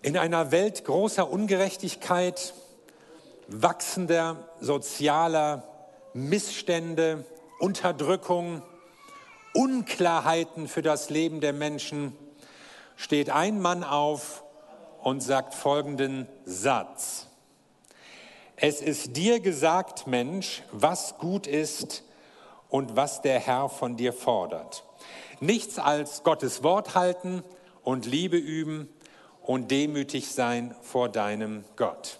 In einer Welt großer Ungerechtigkeit, wachsender sozialer Missstände, Unterdrückung, Unklarheiten für das Leben der Menschen, steht ein Mann auf und sagt folgenden Satz. Es ist dir gesagt, Mensch, was gut ist und was der Herr von dir fordert. Nichts als Gottes Wort halten und Liebe üben und demütig sein vor deinem Gott.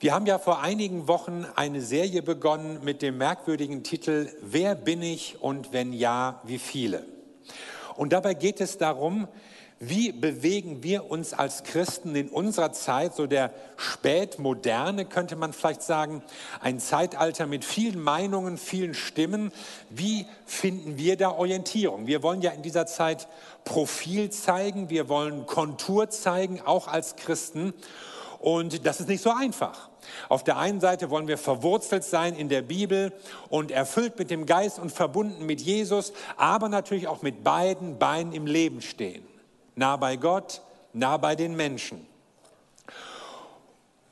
Wir haben ja vor einigen Wochen eine Serie begonnen mit dem merkwürdigen Titel Wer bin ich und wenn ja, wie viele? Und dabei geht es darum, wie bewegen wir uns als Christen in unserer Zeit, so der Spätmoderne könnte man vielleicht sagen, ein Zeitalter mit vielen Meinungen, vielen Stimmen. Wie finden wir da Orientierung? Wir wollen ja in dieser Zeit Profil zeigen, wir wollen Kontur zeigen, auch als Christen. Und das ist nicht so einfach. Auf der einen Seite wollen wir verwurzelt sein in der Bibel und erfüllt mit dem Geist und verbunden mit Jesus, aber natürlich auch mit beiden Beinen im Leben stehen. Nah bei Gott, nah bei den Menschen.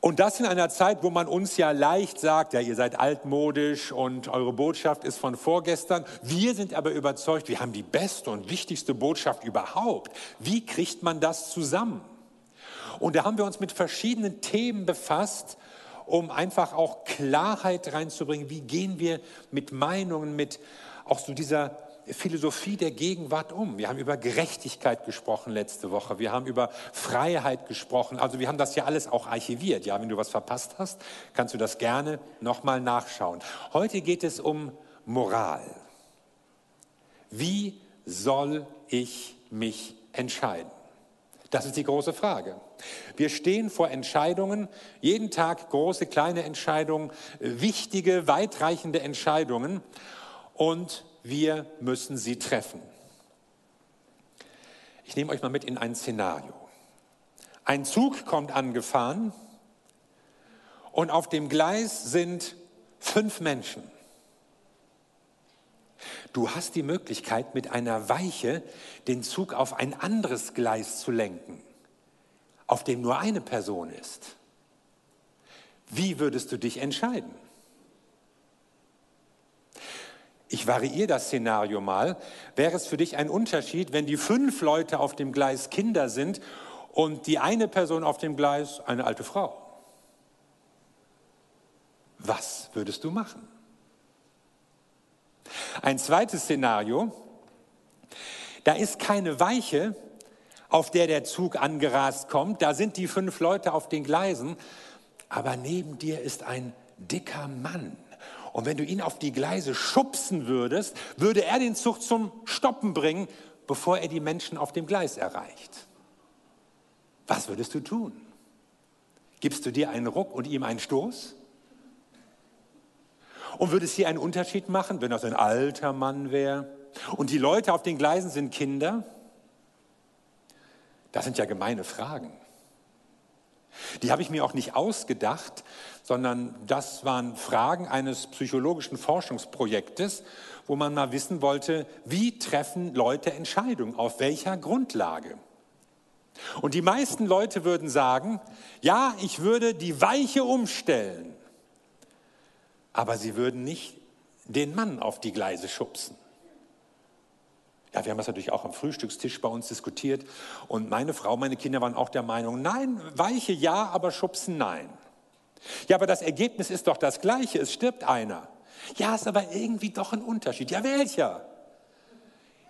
Und das in einer Zeit, wo man uns ja leicht sagt, ja, ihr seid altmodisch und eure Botschaft ist von vorgestern. Wir sind aber überzeugt, wir haben die beste und wichtigste Botschaft überhaupt. Wie kriegt man das zusammen? Und da haben wir uns mit verschiedenen Themen befasst, um einfach auch Klarheit reinzubringen. Wie gehen wir mit Meinungen, mit auch so dieser Philosophie der Gegenwart um? Wir haben über Gerechtigkeit gesprochen letzte Woche. Wir haben über Freiheit gesprochen. Also wir haben das ja alles auch archiviert. Ja, wenn du was verpasst hast, kannst du das gerne nochmal nachschauen. Heute geht es um Moral. Wie soll ich mich entscheiden? Das ist die große Frage. Wir stehen vor Entscheidungen, jeden Tag große, kleine Entscheidungen, wichtige, weitreichende Entscheidungen und wir müssen sie treffen. Ich nehme euch mal mit in ein Szenario. Ein Zug kommt angefahren und auf dem Gleis sind fünf Menschen. Du hast die Möglichkeit, mit einer Weiche den Zug auf ein anderes Gleis zu lenken, auf dem nur eine Person ist. Wie würdest du dich entscheiden? Ich variiere das Szenario mal. Wäre es für dich ein Unterschied, wenn die fünf Leute auf dem Gleis Kinder sind und die eine Person auf dem Gleis eine alte Frau? Was würdest du machen? Ein zweites Szenario, da ist keine Weiche, auf der der Zug angerast kommt, da sind die fünf Leute auf den Gleisen, aber neben dir ist ein dicker Mann. Und wenn du ihn auf die Gleise schubsen würdest, würde er den Zug zum Stoppen bringen, bevor er die Menschen auf dem Gleis erreicht. Was würdest du tun? Gibst du dir einen Ruck und ihm einen Stoß? Und würde es hier einen Unterschied machen, wenn das ein alter Mann wäre? Und die Leute auf den Gleisen sind Kinder? Das sind ja gemeine Fragen. Die habe ich mir auch nicht ausgedacht, sondern das waren Fragen eines psychologischen Forschungsprojektes, wo man mal wissen wollte, wie treffen Leute Entscheidungen, auf welcher Grundlage. Und die meisten Leute würden sagen, ja, ich würde die Weiche umstellen aber sie würden nicht den Mann auf die Gleise schubsen. Ja, wir haben das natürlich auch am Frühstückstisch bei uns diskutiert und meine Frau, meine Kinder waren auch der Meinung, nein, weiche ja, aber schubsen nein. Ja, aber das Ergebnis ist doch das gleiche, es stirbt einer. Ja, ist aber irgendwie doch ein Unterschied. Ja, welcher?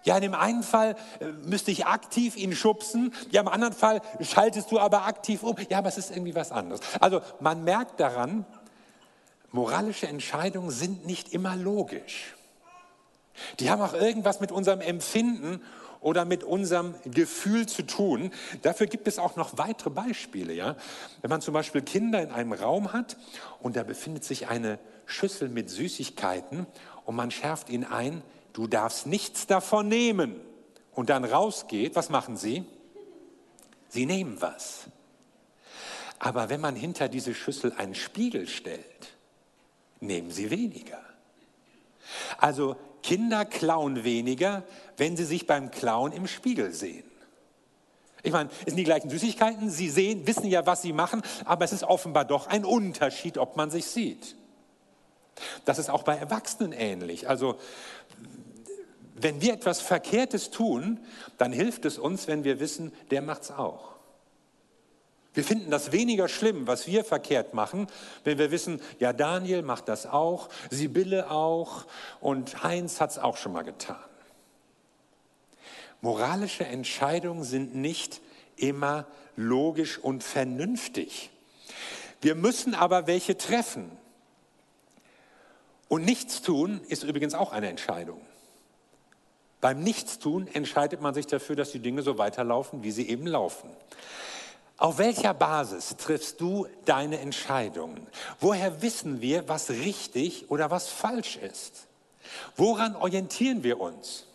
Ja, in dem einen Fall äh, müsste ich aktiv ihn schubsen, ja, im anderen Fall schaltest du aber aktiv um. Ja, aber es ist irgendwie was anderes. Also man merkt daran, moralische Entscheidungen sind nicht immer logisch. Die haben auch irgendwas mit unserem Empfinden oder mit unserem Gefühl zu tun. Dafür gibt es auch noch weitere Beispiele. Ja? Wenn man zum Beispiel Kinder in einem Raum hat und da befindet sich eine Schüssel mit Süßigkeiten und man schärft ihnen ein, du darfst nichts davon nehmen und dann rausgeht, was machen sie? Sie nehmen was. Aber wenn man hinter diese Schüssel einen Spiegel stellt, nehmen sie weniger. Also Kinder klauen weniger, wenn sie sich beim Klauen im Spiegel sehen. Ich meine, es sind die gleichen Süßigkeiten, Sie sehen, wissen ja, was Sie machen, aber es ist offenbar doch ein Unterschied, ob man sich sieht. Das ist auch bei Erwachsenen ähnlich. Also wenn wir etwas Verkehrtes tun, dann hilft es uns, wenn wir wissen, der macht es auch. Wir finden das weniger schlimm, was wir verkehrt machen, wenn wir wissen, ja, Daniel macht das auch, Sibylle auch und Heinz hat es auch schon mal getan. Moralische Entscheidungen sind nicht immer logisch und vernünftig. Wir müssen aber welche treffen. Und nichts tun ist übrigens auch eine Entscheidung. Beim Nichtstun entscheidet man sich dafür, dass die Dinge so weiterlaufen, wie sie eben laufen. Auf welcher Basis triffst du deine Entscheidungen? Woher wissen wir, was richtig oder was falsch ist? Woran orientieren wir uns?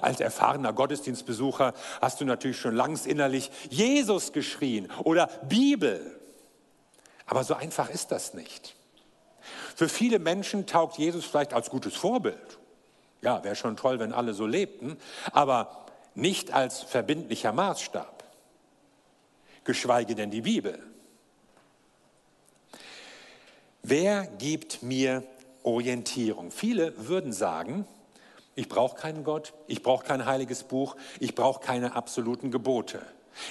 Als erfahrener Gottesdienstbesucher hast du natürlich schon langs innerlich Jesus geschrien oder Bibel. Aber so einfach ist das nicht. Für viele Menschen taugt Jesus vielleicht als gutes Vorbild. Ja, wäre schon toll, wenn alle so lebten, aber nicht als verbindlicher Maßstab, geschweige denn die Bibel. Wer gibt mir Orientierung? Viele würden sagen, ich brauche keinen Gott, ich brauche kein heiliges Buch, ich brauche keine absoluten Gebote.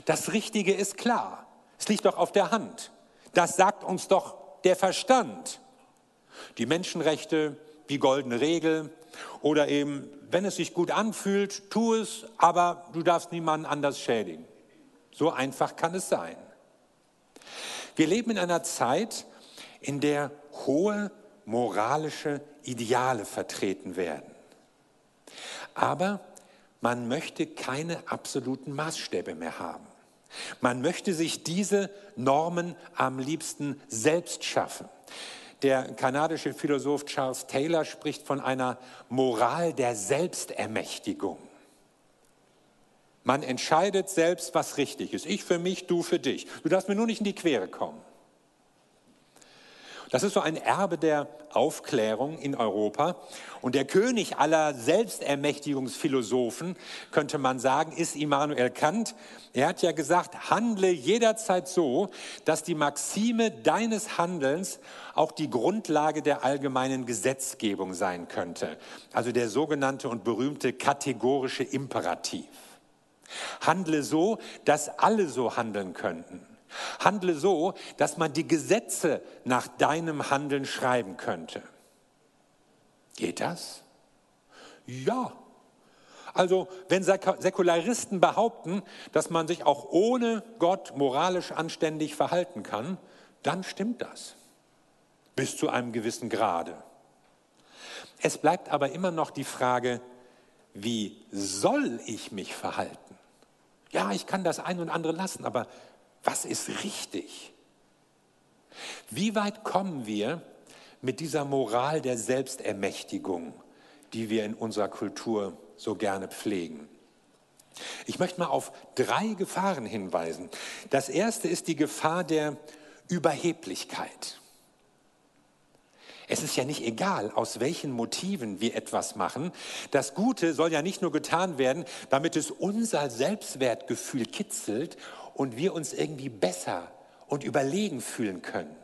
Das Richtige ist klar, es liegt doch auf der Hand. Das sagt uns doch der Verstand. Die Menschenrechte, die goldene Regel, oder eben, wenn es sich gut anfühlt, tu es, aber du darfst niemanden anders schädigen. So einfach kann es sein. Wir leben in einer Zeit, in der hohe moralische Ideale vertreten werden. Aber man möchte keine absoluten Maßstäbe mehr haben. Man möchte sich diese Normen am liebsten selbst schaffen. Der kanadische Philosoph Charles Taylor spricht von einer Moral der Selbstermächtigung. Man entscheidet selbst, was richtig ist. Ich für mich, du für dich. Du darfst mir nur nicht in die Quere kommen. Das ist so ein Erbe der Aufklärung in Europa. Und der König aller Selbstermächtigungsphilosophen, könnte man sagen, ist Immanuel Kant. Er hat ja gesagt, handle jederzeit so, dass die Maxime deines Handelns auch die Grundlage der allgemeinen Gesetzgebung sein könnte. Also der sogenannte und berühmte kategorische Imperativ. Handle so, dass alle so handeln könnten. Handle so, dass man die Gesetze nach deinem Handeln schreiben könnte. Geht das? Ja. Also wenn Säkularisten behaupten, dass man sich auch ohne Gott moralisch anständig verhalten kann, dann stimmt das. Bis zu einem gewissen Grade. Es bleibt aber immer noch die Frage, wie soll ich mich verhalten? Ja, ich kann das ein und andere lassen, aber was ist richtig? Wie weit kommen wir mit dieser Moral der Selbstermächtigung, die wir in unserer Kultur so gerne pflegen? Ich möchte mal auf drei Gefahren hinweisen. Das erste ist die Gefahr der Überheblichkeit. Es ist ja nicht egal, aus welchen Motiven wir etwas machen. Das Gute soll ja nicht nur getan werden, damit es unser Selbstwertgefühl kitzelt und wir uns irgendwie besser und überlegen fühlen können.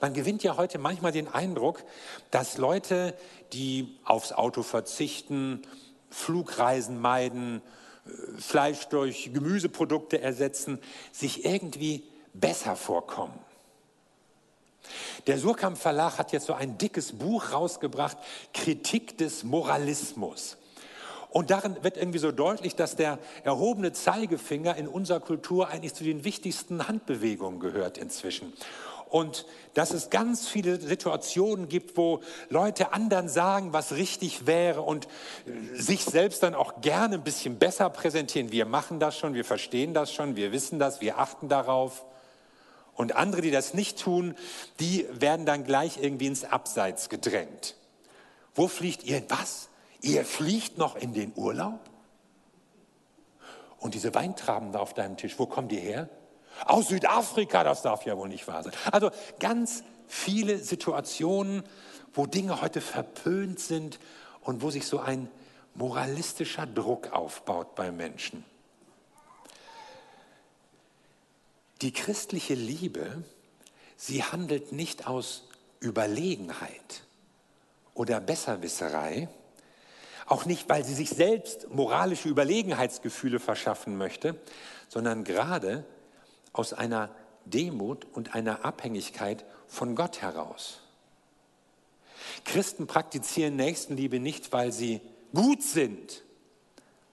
Man gewinnt ja heute manchmal den Eindruck, dass Leute, die aufs Auto verzichten, Flugreisen meiden, äh, Fleisch durch Gemüseprodukte ersetzen, sich irgendwie besser vorkommen. Der Surkamp Verlag hat jetzt so ein dickes Buch rausgebracht, Kritik des Moralismus. Und darin wird irgendwie so deutlich, dass der erhobene Zeigefinger in unserer Kultur eigentlich zu den wichtigsten Handbewegungen gehört inzwischen. Und dass es ganz viele Situationen gibt, wo Leute anderen sagen, was richtig wäre und äh, sich selbst dann auch gerne ein bisschen besser präsentieren. Wir machen das schon, wir verstehen das schon, wir wissen das, wir achten darauf. Und andere, die das nicht tun, die werden dann gleich irgendwie ins Abseits gedrängt. Wo fliegt ihr? Was? Ihr fliegt noch in den Urlaub? Und diese Weintraben da auf deinem Tisch, wo kommen die her? Aus Südafrika, das darf ja wohl nicht wahr sein. Also ganz viele Situationen, wo Dinge heute verpönt sind und wo sich so ein moralistischer Druck aufbaut bei Menschen. Die christliche Liebe, sie handelt nicht aus Überlegenheit oder Besserwisserei, auch nicht, weil sie sich selbst moralische Überlegenheitsgefühle verschaffen möchte, sondern gerade aus einer Demut und einer Abhängigkeit von Gott heraus. Christen praktizieren Nächstenliebe nicht, weil sie gut sind,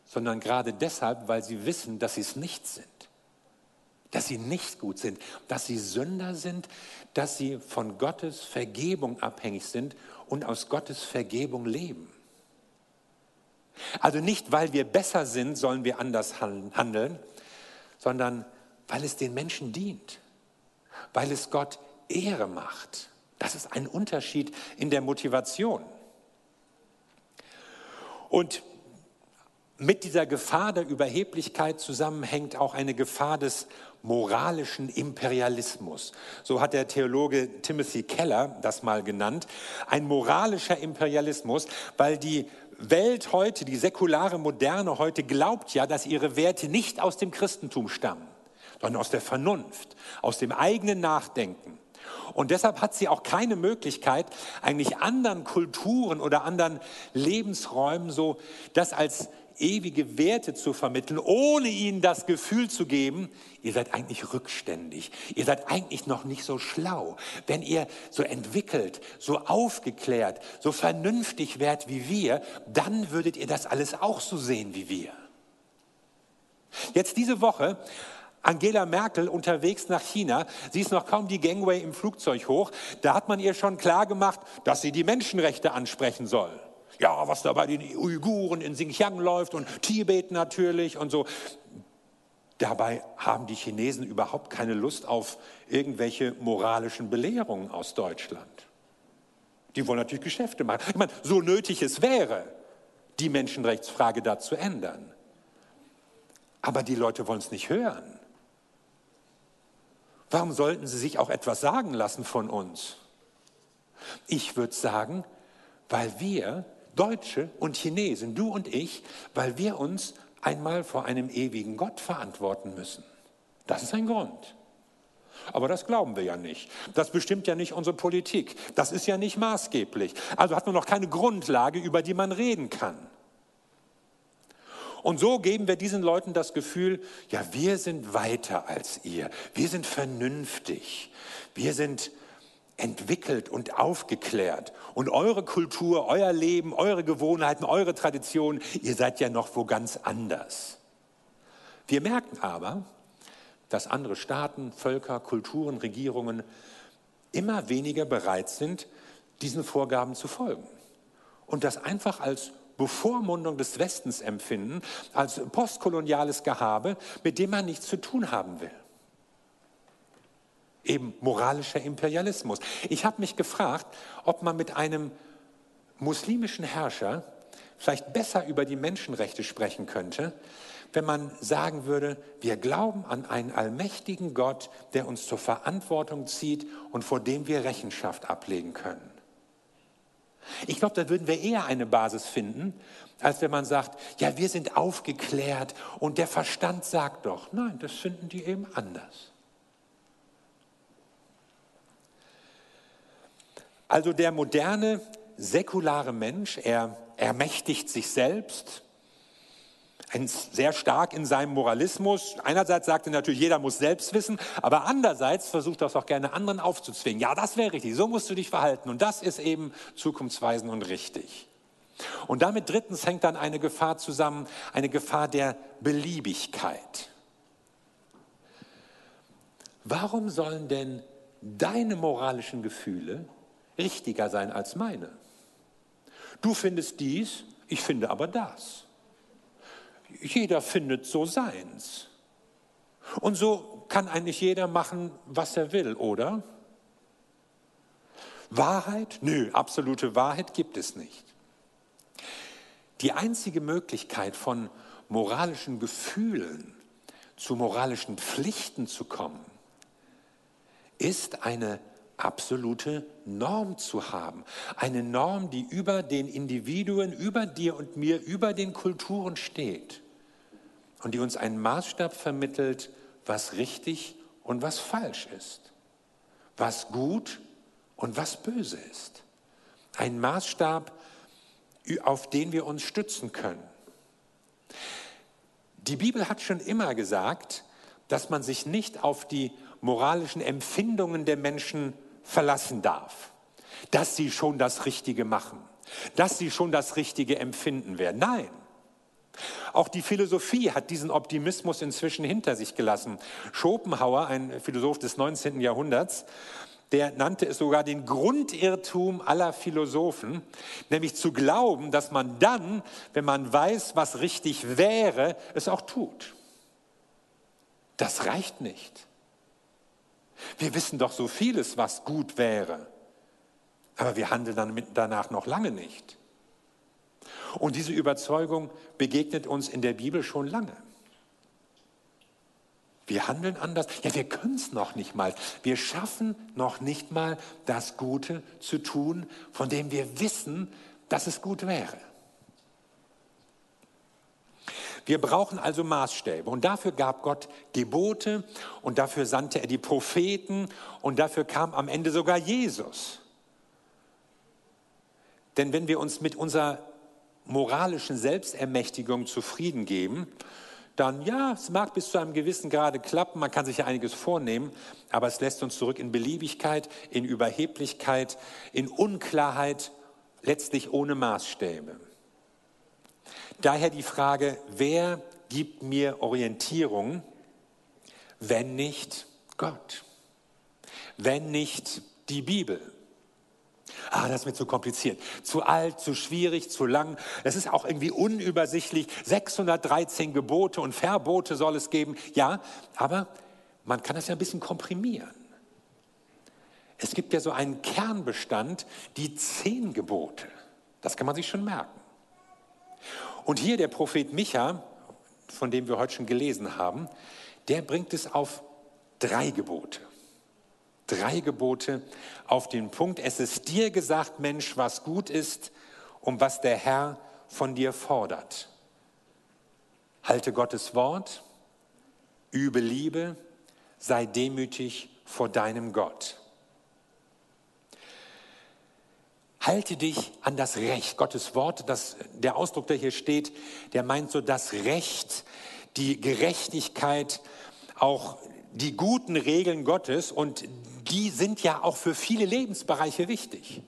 sondern gerade deshalb, weil sie wissen, dass sie es nicht sind. Dass sie nicht gut sind, dass sie Sünder sind, dass sie von Gottes Vergebung abhängig sind und aus Gottes Vergebung leben. Also nicht, weil wir besser sind, sollen wir anders handeln, sondern weil es den Menschen dient, weil es Gott Ehre macht. Das ist ein Unterschied in der Motivation. Und mit dieser Gefahr der Überheblichkeit zusammenhängt auch eine Gefahr des moralischen Imperialismus. So hat der Theologe Timothy Keller das mal genannt. Ein moralischer Imperialismus, weil die Welt heute, die säkulare Moderne heute glaubt ja, dass ihre Werte nicht aus dem Christentum stammen, sondern aus der Vernunft, aus dem eigenen Nachdenken. Und deshalb hat sie auch keine Möglichkeit, eigentlich anderen Kulturen oder anderen Lebensräumen so das als ewige Werte zu vermitteln, ohne ihnen das Gefühl zu geben, ihr seid eigentlich rückständig, ihr seid eigentlich noch nicht so schlau. Wenn ihr so entwickelt, so aufgeklärt, so vernünftig wärt wie wir, dann würdet ihr das alles auch so sehen wie wir. Jetzt diese Woche Angela Merkel unterwegs nach China. Sie ist noch kaum die Gangway im Flugzeug hoch. Da hat man ihr schon klar gemacht, dass sie die Menschenrechte ansprechen soll. Ja, was da bei den Uiguren in Xinjiang läuft und Tibet natürlich und so. Dabei haben die Chinesen überhaupt keine Lust auf irgendwelche moralischen Belehrungen aus Deutschland. Die wollen natürlich Geschäfte machen. Ich meine, so nötig es wäre, die Menschenrechtsfrage da zu ändern. Aber die Leute wollen es nicht hören. Warum sollten sie sich auch etwas sagen lassen von uns? Ich würde sagen, weil wir Deutsche und Chinesen, du und ich, weil wir uns einmal vor einem ewigen Gott verantworten müssen. Das ist ein Grund. Aber das glauben wir ja nicht. Das bestimmt ja nicht unsere Politik. Das ist ja nicht maßgeblich. Also hat man noch keine Grundlage, über die man reden kann. Und so geben wir diesen Leuten das Gefühl, ja, wir sind weiter als ihr, wir sind vernünftig, wir sind entwickelt und aufgeklärt. Und eure Kultur, euer Leben, eure Gewohnheiten, eure Traditionen, ihr seid ja noch wo ganz anders. Wir merken aber, dass andere Staaten, Völker, Kulturen, Regierungen immer weniger bereit sind, diesen Vorgaben zu folgen. Und das einfach als Bevormundung des Westens empfinden, als postkoloniales Gehabe, mit dem man nichts zu tun haben will. Eben moralischer Imperialismus. Ich habe mich gefragt, ob man mit einem muslimischen Herrscher vielleicht besser über die Menschenrechte sprechen könnte, wenn man sagen würde, wir glauben an einen allmächtigen Gott, der uns zur Verantwortung zieht und vor dem wir Rechenschaft ablegen können. Ich glaube, da würden wir eher eine Basis finden, als wenn man sagt, ja, wir sind aufgeklärt und der Verstand sagt doch, nein, das finden die eben anders. Also der moderne, säkulare Mensch, er ermächtigt sich selbst, sehr stark in seinem Moralismus. Einerseits sagt er natürlich, jeder muss selbst wissen, aber andererseits versucht er es auch gerne anderen aufzuzwingen. Ja, das wäre richtig, so musst du dich verhalten und das ist eben zukunftsweisend und richtig. Und damit drittens hängt dann eine Gefahr zusammen, eine Gefahr der Beliebigkeit. Warum sollen denn deine moralischen Gefühle richtiger sein als meine? Du findest dies, ich finde aber das. Jeder findet so seins. Und so kann eigentlich jeder machen, was er will, oder? Wahrheit? Nö, absolute Wahrheit gibt es nicht. Die einzige Möglichkeit von moralischen Gefühlen zu moralischen Pflichten zu kommen, ist eine absolute Norm zu haben. Eine Norm, die über den Individuen, über dir und mir, über den Kulturen steht und die uns einen Maßstab vermittelt, was richtig und was falsch ist, was gut und was böse ist. Ein Maßstab, auf den wir uns stützen können. Die Bibel hat schon immer gesagt, dass man sich nicht auf die moralischen Empfindungen der Menschen verlassen darf, dass sie schon das Richtige machen, dass sie schon das Richtige empfinden werden. Nein. Auch die Philosophie hat diesen Optimismus inzwischen hinter sich gelassen. Schopenhauer, ein Philosoph des 19. Jahrhunderts, der nannte es sogar den Grundirrtum aller Philosophen, nämlich zu glauben, dass man dann, wenn man weiß, was richtig wäre, es auch tut. Das reicht nicht. Wir wissen doch so vieles, was gut wäre, aber wir handeln dann danach noch lange nicht. Und diese Überzeugung begegnet uns in der Bibel schon lange. Wir handeln anders. Ja, wir können es noch nicht mal. Wir schaffen noch nicht mal das Gute zu tun, von dem wir wissen, dass es gut wäre. Wir brauchen also Maßstäbe und dafür gab Gott Gebote und dafür sandte er die Propheten und dafür kam am Ende sogar Jesus. Denn wenn wir uns mit unserer moralischen Selbstermächtigung zufrieden geben, dann ja, es mag bis zu einem gewissen Grade klappen, man kann sich ja einiges vornehmen, aber es lässt uns zurück in Beliebigkeit, in Überheblichkeit, in Unklarheit, letztlich ohne Maßstäbe. Daher die Frage, wer gibt mir Orientierung, wenn nicht Gott? Wenn nicht die Bibel? Ah, das ist mir zu kompliziert. Zu alt, zu schwierig, zu lang. Es ist auch irgendwie unübersichtlich. 613 Gebote und Verbote soll es geben. Ja, aber man kann das ja ein bisschen komprimieren. Es gibt ja so einen Kernbestand, die zehn Gebote. Das kann man sich schon merken. Und hier der Prophet Micha, von dem wir heute schon gelesen haben, der bringt es auf drei Gebote drei Gebote auf den Punkt. Es ist dir gesagt, Mensch, was gut ist und was der Herr von dir fordert. Halte Gottes Wort, übe Liebe, sei demütig vor deinem Gott. Halte dich an das Recht. Gottes Wort, das, der Ausdruck, der hier steht, der meint so das Recht, die Gerechtigkeit, auch die guten Regeln Gottes und die sind ja auch für viele Lebensbereiche wichtig.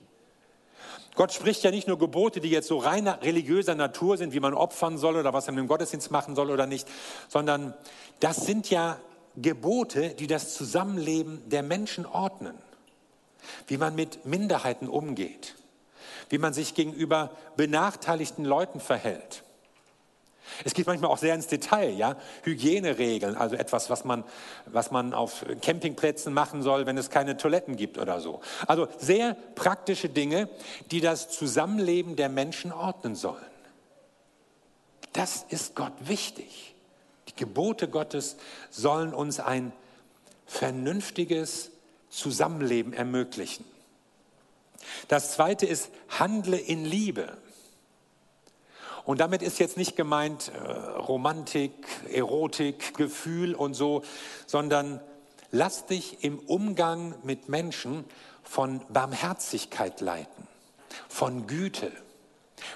Gott spricht ja nicht nur Gebote, die jetzt so rein religiöser Natur sind, wie man opfern soll oder was man im Gottesdienst machen soll oder nicht, sondern das sind ja Gebote, die das Zusammenleben der Menschen ordnen. Wie man mit Minderheiten umgeht, wie man sich gegenüber benachteiligten Leuten verhält es geht manchmal auch sehr ins Detail, ja. Hygieneregeln, also etwas, was man, was man auf Campingplätzen machen soll, wenn es keine Toiletten gibt oder so. Also sehr praktische Dinge, die das Zusammenleben der Menschen ordnen sollen. Das ist Gott wichtig. Die Gebote Gottes sollen uns ein vernünftiges Zusammenleben ermöglichen. Das zweite ist, handle in Liebe. Und damit ist jetzt nicht gemeint äh, Romantik, Erotik, Gefühl und so, sondern lass dich im Umgang mit Menschen von Barmherzigkeit leiten, von Güte,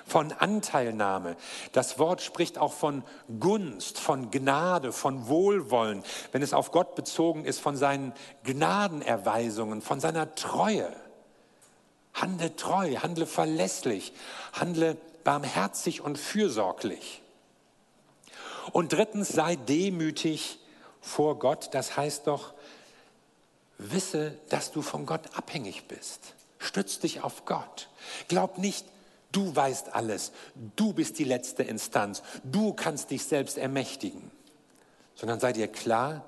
von Anteilnahme. Das Wort spricht auch von Gunst, von Gnade, von Wohlwollen, wenn es auf Gott bezogen ist, von seinen Gnadenerweisungen, von seiner Treue. Handle treu, handle verlässlich, handle barmherzig und fürsorglich. Und drittens, sei demütig vor Gott. Das heißt doch, wisse, dass du von Gott abhängig bist. Stütz dich auf Gott. Glaub nicht, du weißt alles, du bist die letzte Instanz, du kannst dich selbst ermächtigen, sondern sei dir klar,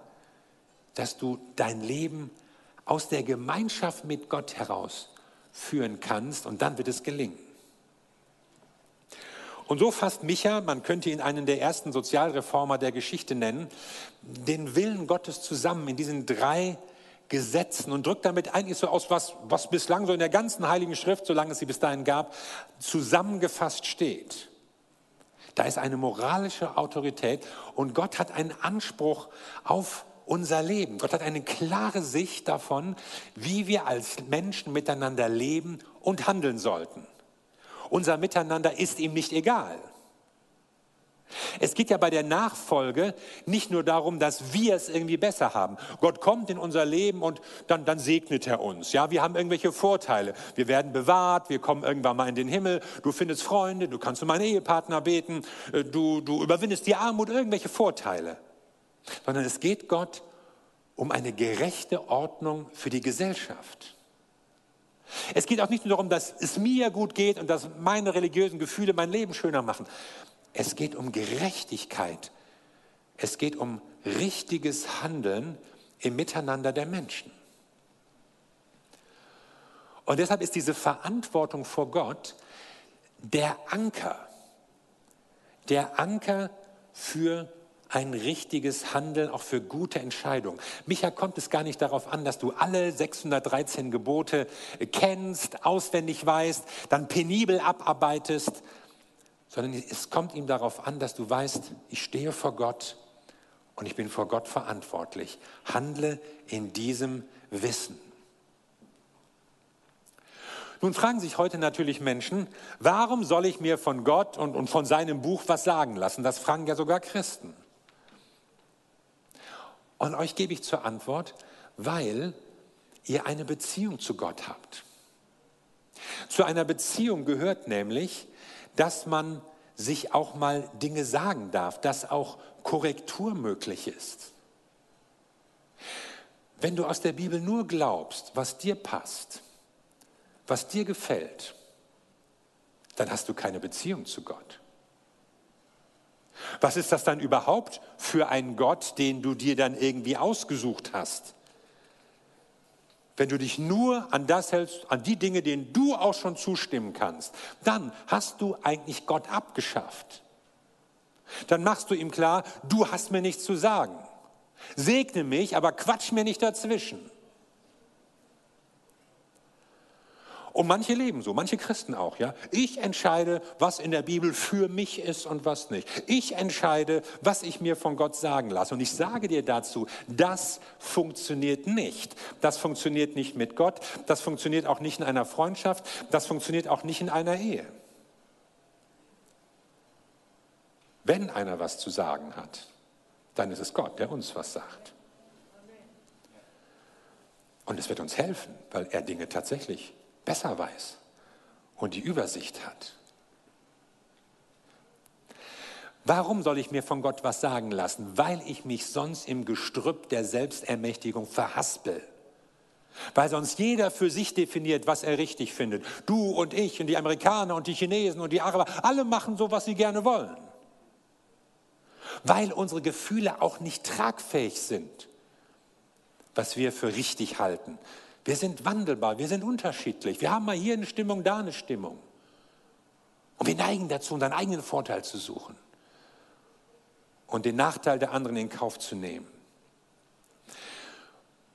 dass du dein Leben aus der Gemeinschaft mit Gott heraus führen kannst und dann wird es gelingen. Und so fasst Micha, man könnte ihn einen der ersten Sozialreformer der Geschichte nennen, den Willen Gottes zusammen in diesen drei Gesetzen und drückt damit eigentlich so aus, was, was bislang so in der ganzen Heiligen Schrift, solange es sie bis dahin gab, zusammengefasst steht. Da ist eine moralische Autorität und Gott hat einen Anspruch auf unser Leben. Gott hat eine klare Sicht davon, wie wir als Menschen miteinander leben und handeln sollten. Unser Miteinander ist ihm nicht egal. Es geht ja bei der Nachfolge nicht nur darum, dass wir es irgendwie besser haben. Gott kommt in unser Leben und dann, dann segnet er uns. Ja, wir haben irgendwelche Vorteile. Wir werden bewahrt, wir kommen irgendwann mal in den Himmel. Du findest Freunde, du kannst um einen Ehepartner beten, äh, du, du überwindest die Armut, irgendwelche Vorteile. Sondern es geht Gott um eine gerechte Ordnung für die Gesellschaft. Es geht auch nicht nur darum, dass es mir gut geht und dass meine religiösen Gefühle mein Leben schöner machen. Es geht um Gerechtigkeit. Es geht um richtiges Handeln im Miteinander der Menschen. Und deshalb ist diese Verantwortung vor Gott der Anker, der Anker für ein richtiges Handeln, auch für gute Entscheidungen. Micha kommt es gar nicht darauf an, dass du alle 613 Gebote kennst, auswendig weißt, dann penibel abarbeitest, sondern es kommt ihm darauf an, dass du weißt, ich stehe vor Gott und ich bin vor Gott verantwortlich. Handle in diesem Wissen. Nun fragen sich heute natürlich Menschen, warum soll ich mir von Gott und, und von seinem Buch was sagen lassen? Das fragen ja sogar Christen. Und euch gebe ich zur Antwort, weil ihr eine Beziehung zu Gott habt. Zu einer Beziehung gehört nämlich, dass man sich auch mal Dinge sagen darf, dass auch Korrektur möglich ist. Wenn du aus der Bibel nur glaubst, was dir passt, was dir gefällt, dann hast du keine Beziehung zu Gott. Was ist das dann überhaupt für ein Gott, den du dir dann irgendwie ausgesucht hast? Wenn du dich nur an das hältst, an die Dinge, denen du auch schon zustimmen kannst, dann hast du eigentlich Gott abgeschafft. Dann machst du ihm klar, du hast mir nichts zu sagen. Segne mich, aber quatsch mir nicht dazwischen. Und manche leben so, manche Christen auch, ja. Ich entscheide, was in der Bibel für mich ist und was nicht. Ich entscheide, was ich mir von Gott sagen lasse. Und ich sage dir dazu, das funktioniert nicht. Das funktioniert nicht mit Gott. Das funktioniert auch nicht in einer Freundschaft. Das funktioniert auch nicht in einer Ehe. Wenn einer was zu sagen hat, dann ist es Gott, der uns was sagt. Und es wird uns helfen, weil er Dinge tatsächlich besser weiß und die Übersicht hat. Warum soll ich mir von Gott was sagen lassen? Weil ich mich sonst im Gestrüpp der Selbstermächtigung verhaspel. Weil sonst jeder für sich definiert, was er richtig findet. Du und ich und die Amerikaner und die Chinesen und die Araber, alle machen so, was sie gerne wollen. Weil unsere Gefühle auch nicht tragfähig sind, was wir für richtig halten. Wir sind wandelbar, wir sind unterschiedlich. Wir haben mal hier eine Stimmung, da eine Stimmung. Und wir neigen dazu, unseren eigenen Vorteil zu suchen und den Nachteil der anderen in Kauf zu nehmen.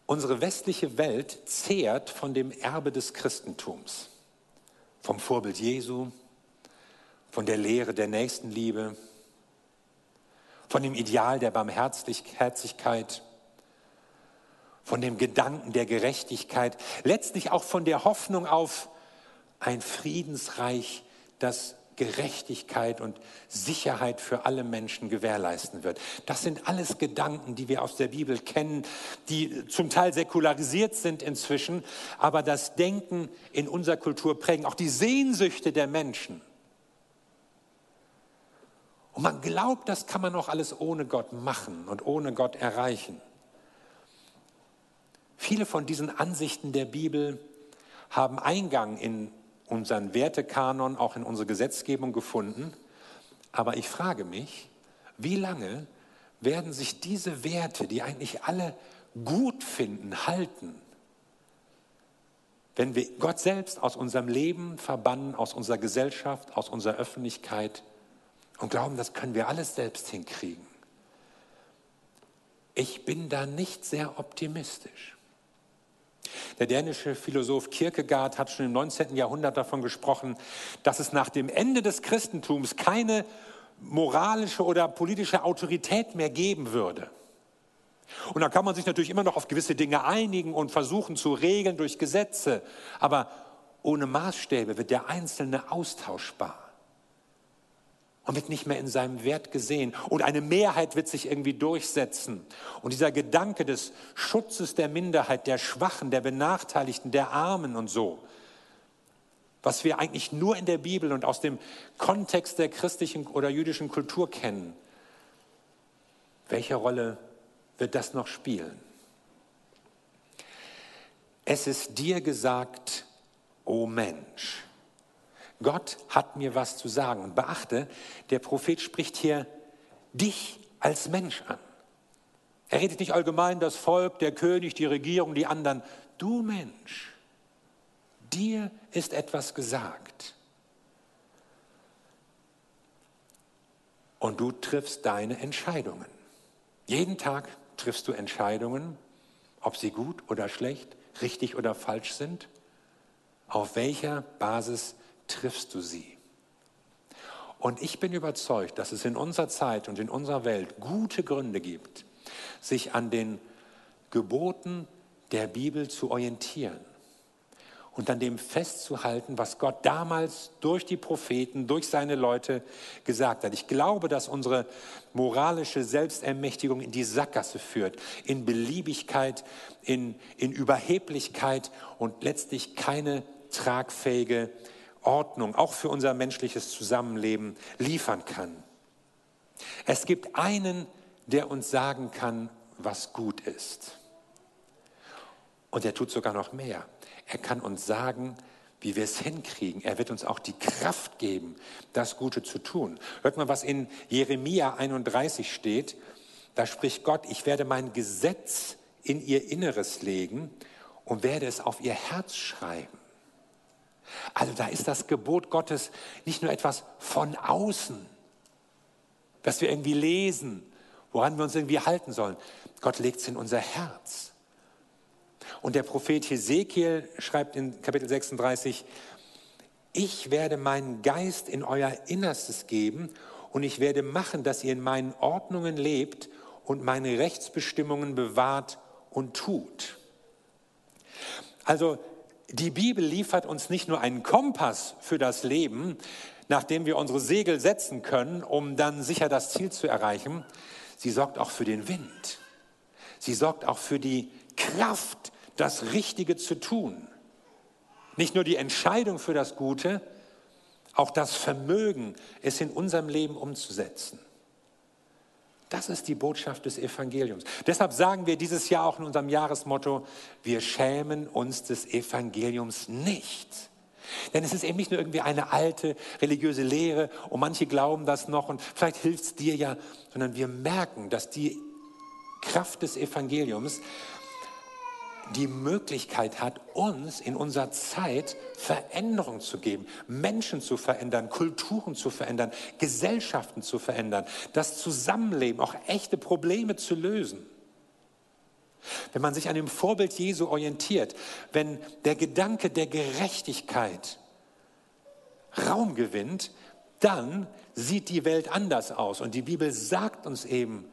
Unsere westliche Welt zehrt von dem Erbe des Christentums, vom Vorbild Jesu, von der Lehre der Nächstenliebe, von dem Ideal der Barmherzigkeit, von dem Gedanken der Gerechtigkeit, letztlich auch von der Hoffnung auf ein Friedensreich, das Gerechtigkeit und Sicherheit für alle Menschen gewährleisten wird. Das sind alles Gedanken, die wir aus der Bibel kennen, die zum Teil säkularisiert sind inzwischen, aber das Denken in unserer Kultur prägen, auch die Sehnsüchte der Menschen. Und man glaubt, das kann man auch alles ohne Gott machen und ohne Gott erreichen. Viele von diesen Ansichten der Bibel haben Eingang in unseren Wertekanon, auch in unsere Gesetzgebung gefunden. Aber ich frage mich, wie lange werden sich diese Werte, die eigentlich alle gut finden, halten, wenn wir Gott selbst aus unserem Leben verbannen, aus unserer Gesellschaft, aus unserer Öffentlichkeit und glauben, das können wir alles selbst hinkriegen. Ich bin da nicht sehr optimistisch. Der dänische Philosoph Kierkegaard hat schon im 19. Jahrhundert davon gesprochen, dass es nach dem Ende des Christentums keine moralische oder politische Autorität mehr geben würde. Und da kann man sich natürlich immer noch auf gewisse Dinge einigen und versuchen zu regeln durch Gesetze. Aber ohne Maßstäbe wird der Einzelne austauschbar und wird nicht mehr in seinem Wert gesehen. Und eine Mehrheit wird sich irgendwie durchsetzen. Und dieser Gedanke des Schutzes der Minderheit, der Schwachen, der Benachteiligten, der Armen und so, was wir eigentlich nur in der Bibel und aus dem Kontext der christlichen oder jüdischen Kultur kennen, welche Rolle wird das noch spielen? Es ist dir gesagt, o oh Mensch. Gott hat mir was zu sagen. Und beachte, der Prophet spricht hier dich als Mensch an. Er redet nicht allgemein das Volk, der König, die Regierung, die anderen. Du Mensch, dir ist etwas gesagt. Und du triffst deine Entscheidungen. Jeden Tag triffst du Entscheidungen, ob sie gut oder schlecht, richtig oder falsch sind. Auf welcher Basis triffst du sie. Und ich bin überzeugt, dass es in unserer Zeit und in unserer Welt gute Gründe gibt, sich an den Geboten der Bibel zu orientieren und an dem festzuhalten, was Gott damals durch die Propheten, durch seine Leute gesagt hat. Ich glaube, dass unsere moralische Selbstermächtigung in die Sackgasse führt, in Beliebigkeit, in, in Überheblichkeit und letztlich keine tragfähige Ordnung, auch für unser menschliches Zusammenleben liefern kann. Es gibt einen, der uns sagen kann, was gut ist. Und er tut sogar noch mehr. Er kann uns sagen, wie wir es hinkriegen. Er wird uns auch die Kraft geben, das Gute zu tun. Hört mal, was in Jeremia 31 steht. Da spricht Gott, ich werde mein Gesetz in ihr Inneres legen und werde es auf ihr Herz schreiben. Also da ist das Gebot Gottes nicht nur etwas von außen, das wir irgendwie lesen, woran wir uns irgendwie halten sollen. Gott legt es in unser Herz. Und der Prophet Hesekiel schreibt in Kapitel 36, ich werde meinen Geist in euer Innerstes geben und ich werde machen, dass ihr in meinen Ordnungen lebt und meine Rechtsbestimmungen bewahrt und tut. Also die Bibel liefert uns nicht nur einen Kompass für das Leben, nach dem wir unsere Segel setzen können, um dann sicher das Ziel zu erreichen. Sie sorgt auch für den Wind. Sie sorgt auch für die Kraft, das Richtige zu tun. Nicht nur die Entscheidung für das Gute, auch das Vermögen, es in unserem Leben umzusetzen. Das ist die Botschaft des Evangeliums. Deshalb sagen wir dieses Jahr auch in unserem Jahresmotto, wir schämen uns des Evangeliums nicht. Denn es ist eben nicht nur irgendwie eine alte religiöse Lehre und manche glauben das noch und vielleicht hilft es dir ja, sondern wir merken, dass die Kraft des Evangeliums die Möglichkeit hat, uns in unserer Zeit Veränderung zu geben, Menschen zu verändern, Kulturen zu verändern, Gesellschaften zu verändern, das Zusammenleben, auch echte Probleme zu lösen. Wenn man sich an dem Vorbild Jesu orientiert, wenn der Gedanke der Gerechtigkeit Raum gewinnt, dann sieht die Welt anders aus. Und die Bibel sagt uns eben,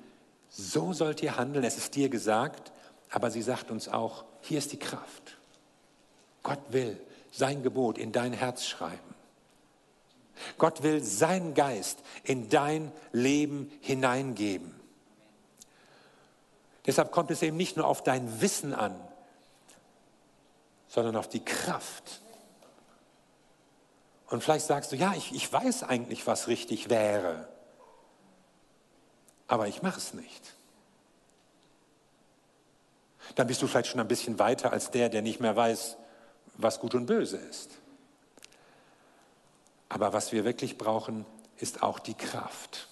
so sollt ihr handeln, es ist dir gesagt, aber sie sagt uns auch, hier ist die Kraft. Gott will sein Gebot in dein Herz schreiben. Gott will seinen Geist in dein Leben hineingeben. Deshalb kommt es eben nicht nur auf dein Wissen an, sondern auf die Kraft. Und vielleicht sagst du, ja, ich, ich weiß eigentlich, was richtig wäre, aber ich mache es nicht dann bist du vielleicht schon ein bisschen weiter als der, der nicht mehr weiß, was gut und böse ist. Aber was wir wirklich brauchen, ist auch die Kraft.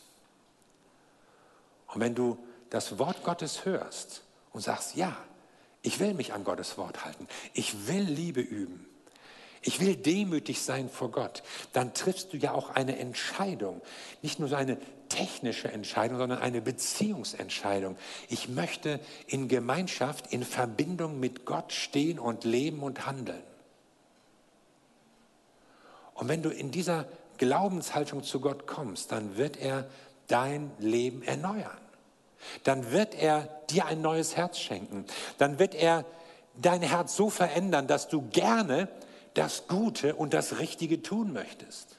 Und wenn du das Wort Gottes hörst und sagst, ja, ich will mich an Gottes Wort halten, ich will Liebe üben, ich will demütig sein vor Gott, dann triffst du ja auch eine Entscheidung, nicht nur so eine technische Entscheidung, sondern eine Beziehungsentscheidung. Ich möchte in Gemeinschaft, in Verbindung mit Gott stehen und leben und handeln. Und wenn du in dieser Glaubenshaltung zu Gott kommst, dann wird er dein Leben erneuern. dann wird er dir ein neues Herz schenken. Dann wird er dein Herz so verändern, dass du gerne das Gute und das Richtige tun möchtest.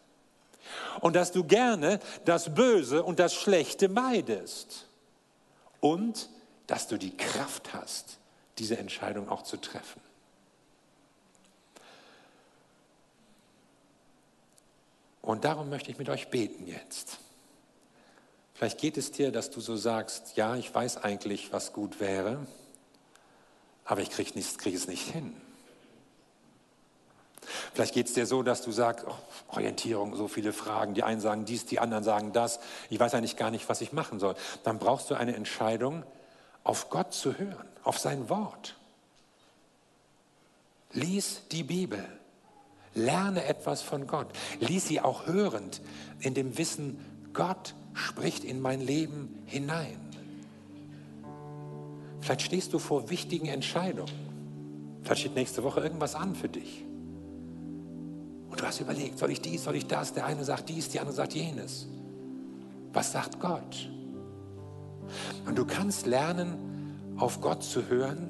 Und dass du gerne das Böse und das Schlechte meidest. Und dass du die Kraft hast, diese Entscheidung auch zu treffen. Und darum möchte ich mit euch beten jetzt. Vielleicht geht es dir, dass du so sagst, ja, ich weiß eigentlich, was gut wäre, aber ich kriege krieg es nicht hin. Vielleicht geht es dir so, dass du sagst, oh, Orientierung, so viele Fragen. Die einen sagen dies, die anderen sagen das. Ich weiß eigentlich gar nicht, was ich machen soll. Dann brauchst du eine Entscheidung, auf Gott zu hören, auf sein Wort. Lies die Bibel. Lerne etwas von Gott. Lies sie auch hörend, in dem Wissen, Gott spricht in mein Leben hinein. Vielleicht stehst du vor wichtigen Entscheidungen. Vielleicht steht nächste Woche irgendwas an für dich. Du hast überlegt, soll ich dies, soll ich das? Der eine sagt dies, die andere sagt jenes. Was sagt Gott? Und du kannst lernen, auf Gott zu hören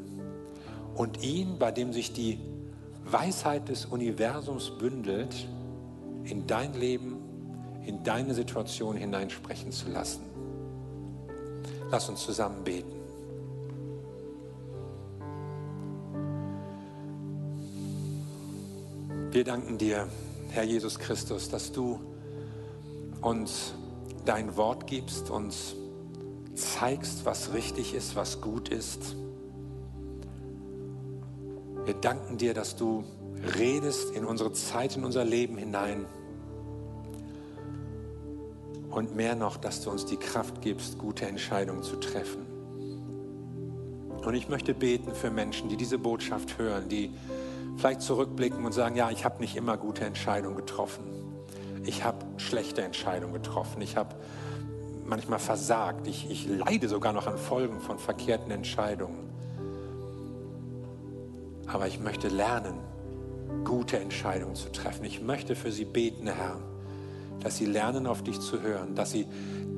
und ihn, bei dem sich die Weisheit des Universums bündelt, in dein Leben in deine Situation hineinsprechen zu lassen. Lass uns zusammen beten. Wir danken dir, Herr Jesus Christus, dass du uns dein Wort gibst, uns zeigst, was richtig ist, was gut ist. Wir danken dir, dass du redest in unsere Zeit, in unser Leben hinein. Und mehr noch, dass du uns die Kraft gibst, gute Entscheidungen zu treffen. Und ich möchte beten für Menschen, die diese Botschaft hören, die vielleicht zurückblicken und sagen, ja, ich habe nicht immer gute Entscheidungen getroffen. Ich habe schlechte Entscheidungen getroffen. Ich habe manchmal versagt. Ich, ich leide sogar noch an Folgen von verkehrten Entscheidungen. Aber ich möchte lernen, gute Entscheidungen zu treffen. Ich möchte für sie beten, Herr dass sie lernen, auf dich zu hören, dass sie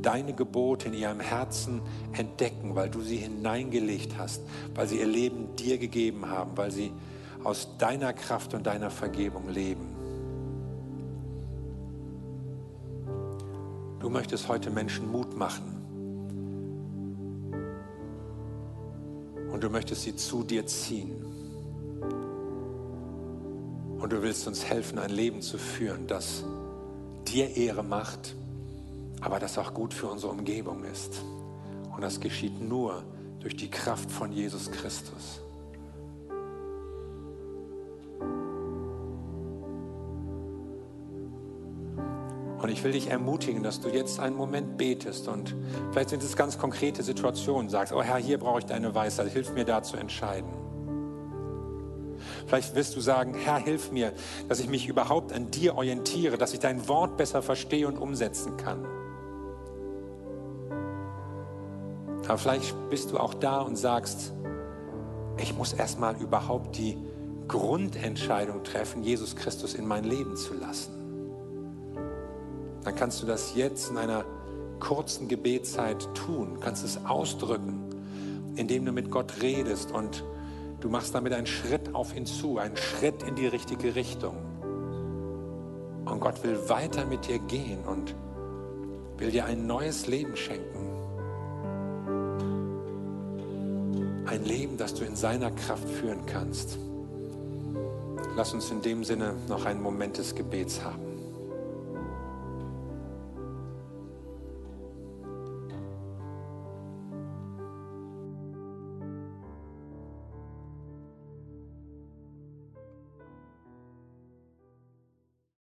deine Gebote in ihrem Herzen entdecken, weil du sie hineingelegt hast, weil sie ihr Leben dir gegeben haben, weil sie aus deiner Kraft und deiner Vergebung leben. Du möchtest heute Menschen Mut machen. Und du möchtest sie zu dir ziehen. Und du willst uns helfen, ein Leben zu führen, das dir Ehre macht, aber das auch gut für unsere Umgebung ist. Und das geschieht nur durch die Kraft von Jesus Christus. Und ich will dich ermutigen, dass du jetzt einen Moment betest und vielleicht sind es ganz konkrete Situationen, sagst, oh Herr, hier brauche ich deine Weisheit, hilf mir da zu entscheiden. Vielleicht wirst du sagen, Herr, hilf mir, dass ich mich überhaupt an dir orientiere, dass ich dein Wort besser verstehe und umsetzen kann. Aber vielleicht bist du auch da und sagst, ich muss erstmal überhaupt die Grundentscheidung treffen, Jesus Christus in mein Leben zu lassen. Dann kannst du das jetzt in einer kurzen Gebetszeit tun, kannst es ausdrücken, indem du mit Gott redest und Du machst damit einen Schritt auf ihn zu, einen Schritt in die richtige Richtung. Und Gott will weiter mit dir gehen und will dir ein neues Leben schenken. Ein Leben, das du in seiner Kraft führen kannst. Lass uns in dem Sinne noch einen Moment des Gebets haben.